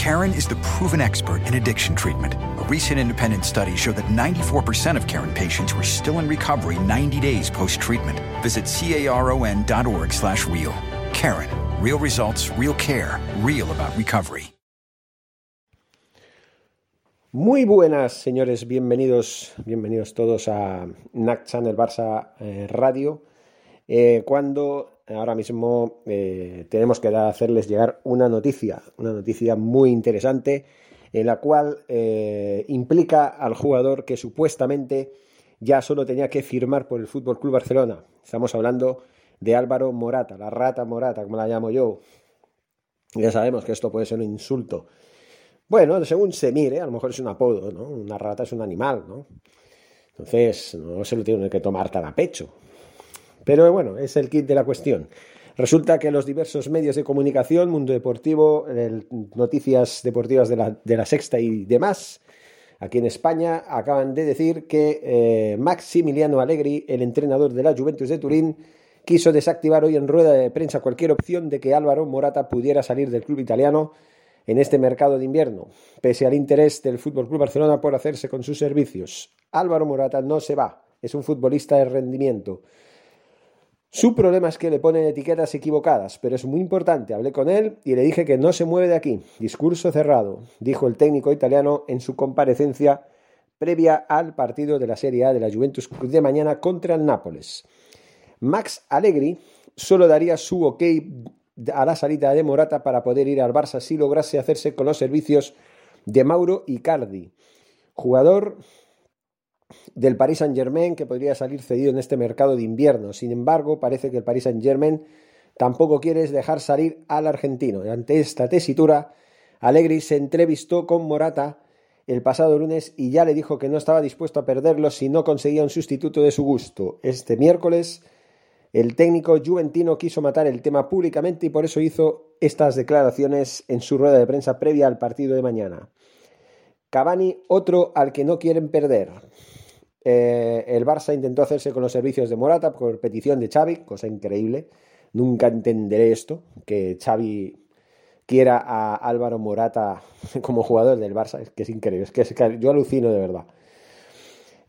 Karen is the proven expert in addiction treatment. A recent independent study showed that 94% of Karen patients were still in recovery 90 days post-treatment. Visit caron.org slash real. Karen. Real results, real care, real about recovery. Muy buenas, señores, bienvenidos, bienvenidos todos a NAC Channel Barça eh, Radio. Eh, cuando ahora mismo eh, tenemos que hacerles llegar una noticia, una noticia muy interesante, en la cual implica al jugador que supuestamente ya solo tenía que firmar por el Fútbol Club Barcelona. Estamos hablando de Álvaro Morata, la rata Morata, como la llamo yo. Ya sabemos que esto puede ser un insulto bueno, según se mire, a lo mejor es un apodo, ¿no? Una rata es un animal, ¿no? Entonces, no se lo tiene que tomar tan a pecho. Pero bueno, es el kit de la cuestión. Resulta que los diversos medios de comunicación, Mundo Deportivo, noticias deportivas de la, de la, Sexta y demás, aquí en España, acaban de decir que eh, Maximiliano Allegri, el entrenador de la Juventus de Turín, quiso desactivar hoy en rueda de prensa cualquier opción de que Álvaro Morata pudiera salir del club italiano en este mercado de invierno, pese al interés del Fútbol Club Barcelona por hacerse con sus servicios. Álvaro Morata no se va, es un futbolista de rendimiento. Su problema es que le ponen etiquetas equivocadas, pero es muy importante. Hablé con él y le dije que no se mueve de aquí. Discurso cerrado, dijo el técnico italiano en su comparecencia previa al partido de la Serie A de la Juventus de mañana contra el Nápoles. Max Allegri solo daría su ok a la salida de Morata para poder ir al Barça si lograse hacerse con los servicios de Mauro Icardi, jugador del Paris Saint-Germain que podría salir cedido en este mercado de invierno. Sin embargo, parece que el Paris Saint-Germain tampoco quiere dejar salir al argentino. Ante esta tesitura, Allegri se entrevistó con Morata el pasado lunes y ya le dijo que no estaba dispuesto a perderlo si no conseguía un sustituto de su gusto. Este miércoles el técnico juventino quiso matar el tema públicamente y por eso hizo estas declaraciones en su rueda de prensa previa al partido de mañana. Cavani, otro al que no quieren perder. Eh, el Barça intentó hacerse con los servicios de Morata por petición de Xavi, cosa increíble. Nunca entenderé esto, que Xavi quiera a Álvaro Morata como jugador del Barça, es que es increíble, es que yo alucino de verdad.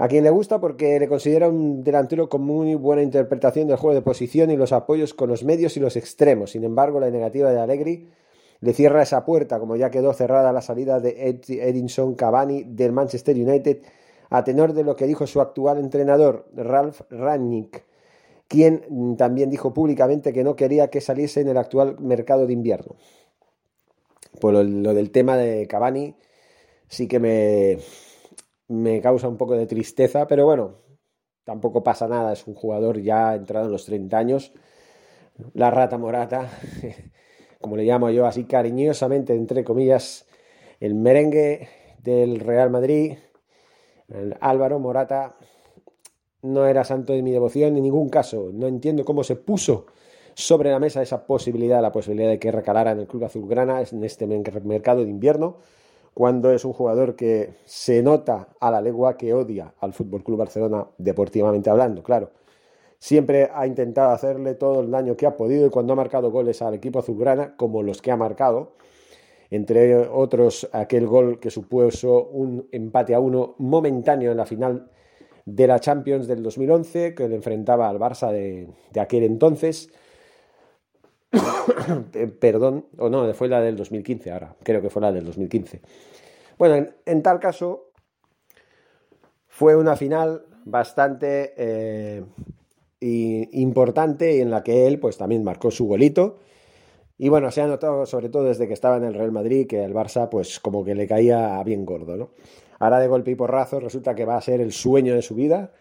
A quien le gusta porque le considera un delantero con muy buena interpretación del juego de posición y los apoyos con los medios y los extremos. Sin embargo, la negativa de Allegri le cierra esa puerta, como ya quedó cerrada la salida de Edinson Cavani del Manchester United, a tenor de lo que dijo su actual entrenador, Ralf Rangnick, quien también dijo públicamente que no quería que saliese en el actual mercado de invierno. Por lo del tema de Cavani, sí que me, me causa un poco de tristeza, pero bueno, tampoco pasa nada, es un jugador ya entrado en los 30 años. La rata morata, como le llamo yo así cariñosamente, entre comillas, el merengue del Real Madrid, Álvaro Morata, no era santo de mi devoción en ningún caso. No entiendo cómo se puso sobre la mesa esa posibilidad, la posibilidad de que recalara en el club azulgrana en este mercado de invierno cuando es un jugador que se nota a la legua que odia al Fútbol Club Barcelona deportivamente hablando, claro. Siempre ha intentado hacerle todo el daño que ha podido y cuando ha marcado goles al equipo azulgrana, como los que ha marcado, entre otros aquel gol que supuso un empate a uno momentáneo en la final de la Champions del 2011, que le enfrentaba al Barça de, aquel entonces, Perdón, o no, fue la del 2015 ahora, creo que fue la del 2015. Bueno, en, tal caso, fue una final bastante eh, importante en la que él pues también marcó su golito. Y bueno, se ha notado sobre todo desde que estaba en el Real Madrid que el Barça pues como que le caía bien gordo, ¿no? Ahora de golpe y porrazo resulta que va a ser el sueño de su vida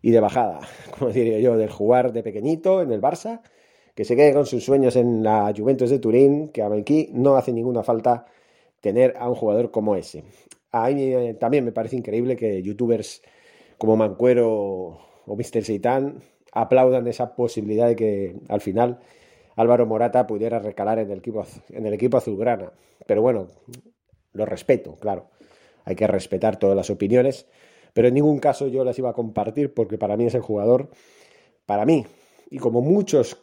y de bajada, como diría yo, del jugar de pequeñito en el Barça que se quede con sus sueños en la Juventus de Turín, que a Melqui no hace ninguna falta tener a un jugador como ese. A mí eh, también me parece increíble que youtubers como Mancuero o Mr. Seitan aplaudan esa posibilidad de que al final Álvaro Morata pudiera recalar en el equipo, en el equipo azulgrana. Pero bueno, lo respeto, claro. Hay que respetar todas las opiniones, pero en ningún caso yo las iba a compartir porque para mí es el jugador, para mí, y como muchos,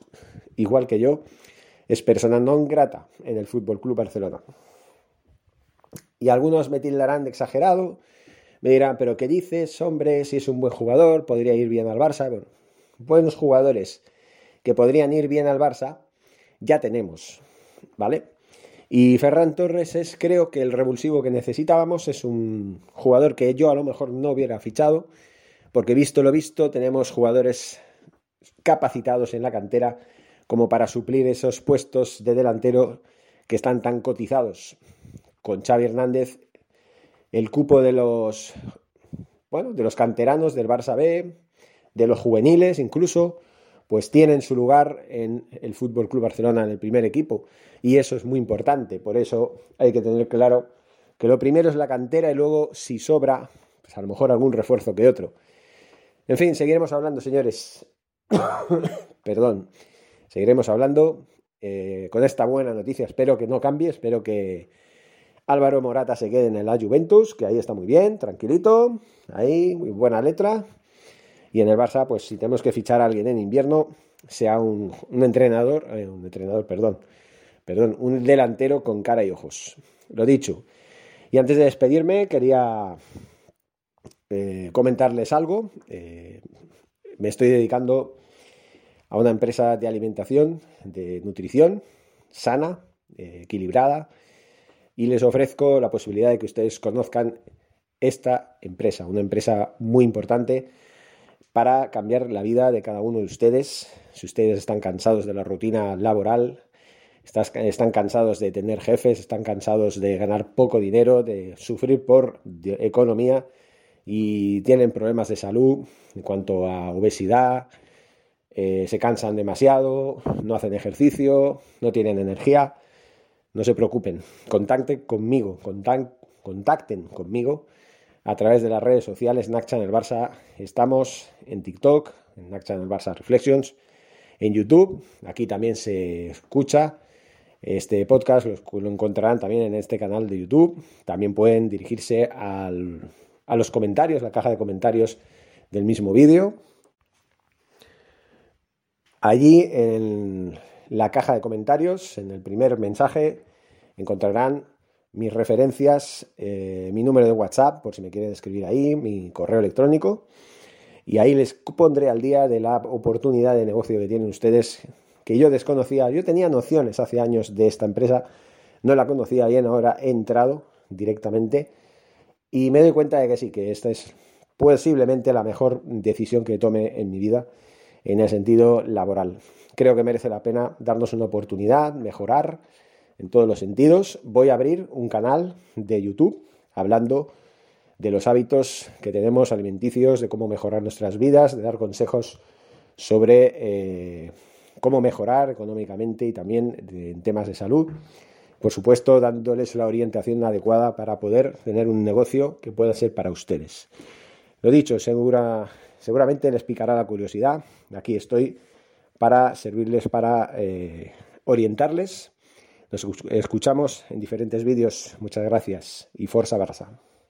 igual que yo, es persona non grata en el Fútbol Club Barcelona. Y algunos me tildarán de exagerado, me dirán, pero ¿qué dices? Hombre, si es un buen jugador, podría ir bien al Barça. Bueno, buenos jugadores que podrían ir bien al Barça, ya tenemos, ¿vale? Y Ferran Torres es, creo que el revulsivo que necesitábamos, es un jugador que yo a lo mejor no hubiera fichado, porque visto lo visto, tenemos jugadores capacitados en la cantera como para suplir esos puestos de delantero que están tan cotizados. Con Xavi Hernández, el cupo de los bueno, de los canteranos del Barça B, de los juveniles incluso, pues tienen su lugar en el Fútbol Club Barcelona en el primer equipo y eso es muy importante, por eso hay que tener claro que lo primero es la cantera y luego si sobra, pues a lo mejor algún refuerzo que otro. En fin, seguiremos hablando, señores. Perdón. Seguiremos hablando eh, con esta buena noticia. Espero que no cambie, espero que Álvaro Morata se quede en la Juventus, que ahí está muy bien, tranquilito, ahí, muy buena letra. Y en el Barça, pues si tenemos que fichar a alguien en invierno, sea un, entrenador, eh, un entrenador, perdón, perdón, un delantero con cara y ojos. Lo dicho. Y antes de despedirme, quería eh, comentarles algo. me estoy dedicando a una empresa de alimentación, de nutrición sana, eh, equilibrada, y les ofrezco la posibilidad de que ustedes conozcan esta empresa, una empresa muy importante para cambiar la vida de cada uno de ustedes. Si ustedes están cansados de la rutina laboral, están cansados de tener jefes, están cansados de ganar poco dinero, de sufrir por economía y tienen problemas de salud en cuanto a obesidad, eh, se cansan demasiado, no hacen ejercicio, no tienen energía, no se preocupen, contacten conmigo, contacten conmigo a través de las redes sociales en el Barça. Estamos en TikTok, en en el Barça Reflections, en YouTube, aquí también se escucha. Este podcast lo, encontrarán también en este canal de YouTube. También pueden dirigirse a los comentarios, la caja de comentarios del mismo vídeo Allí en la caja de comentarios, en el primer mensaje, encontrarán mis referencias, eh, mi número de WhatsApp, por si me quieren escribir ahí, mi correo electrónico. Y ahí les pondré al día de la oportunidad de negocio que tienen ustedes, que yo desconocía. Yo tenía nociones hace años de esta empresa, no la conocía bien, ahora he entrado directamente y me doy cuenta de que sí, que esta es posiblemente la mejor decisión que tome en mi vida en el sentido laboral. Creo que merece la pena darnos una oportunidad, mejorar en todos los sentidos. Voy a abrir un canal de YouTube hablando de los hábitos que tenemos alimenticios, de cómo mejorar nuestras vidas, de dar consejos sobre eh, cómo mejorar económicamente y también en temas de salud. Por supuesto, dándoles la orientación adecuada para poder tener un negocio que pueda ser para ustedes. Lo dicho, segura, seguramente les picará la curiosidad. Aquí estoy para servirles, para eh, orientarles. Escuchamos en diferentes vídeos. Muchas gracias y Forza Barça.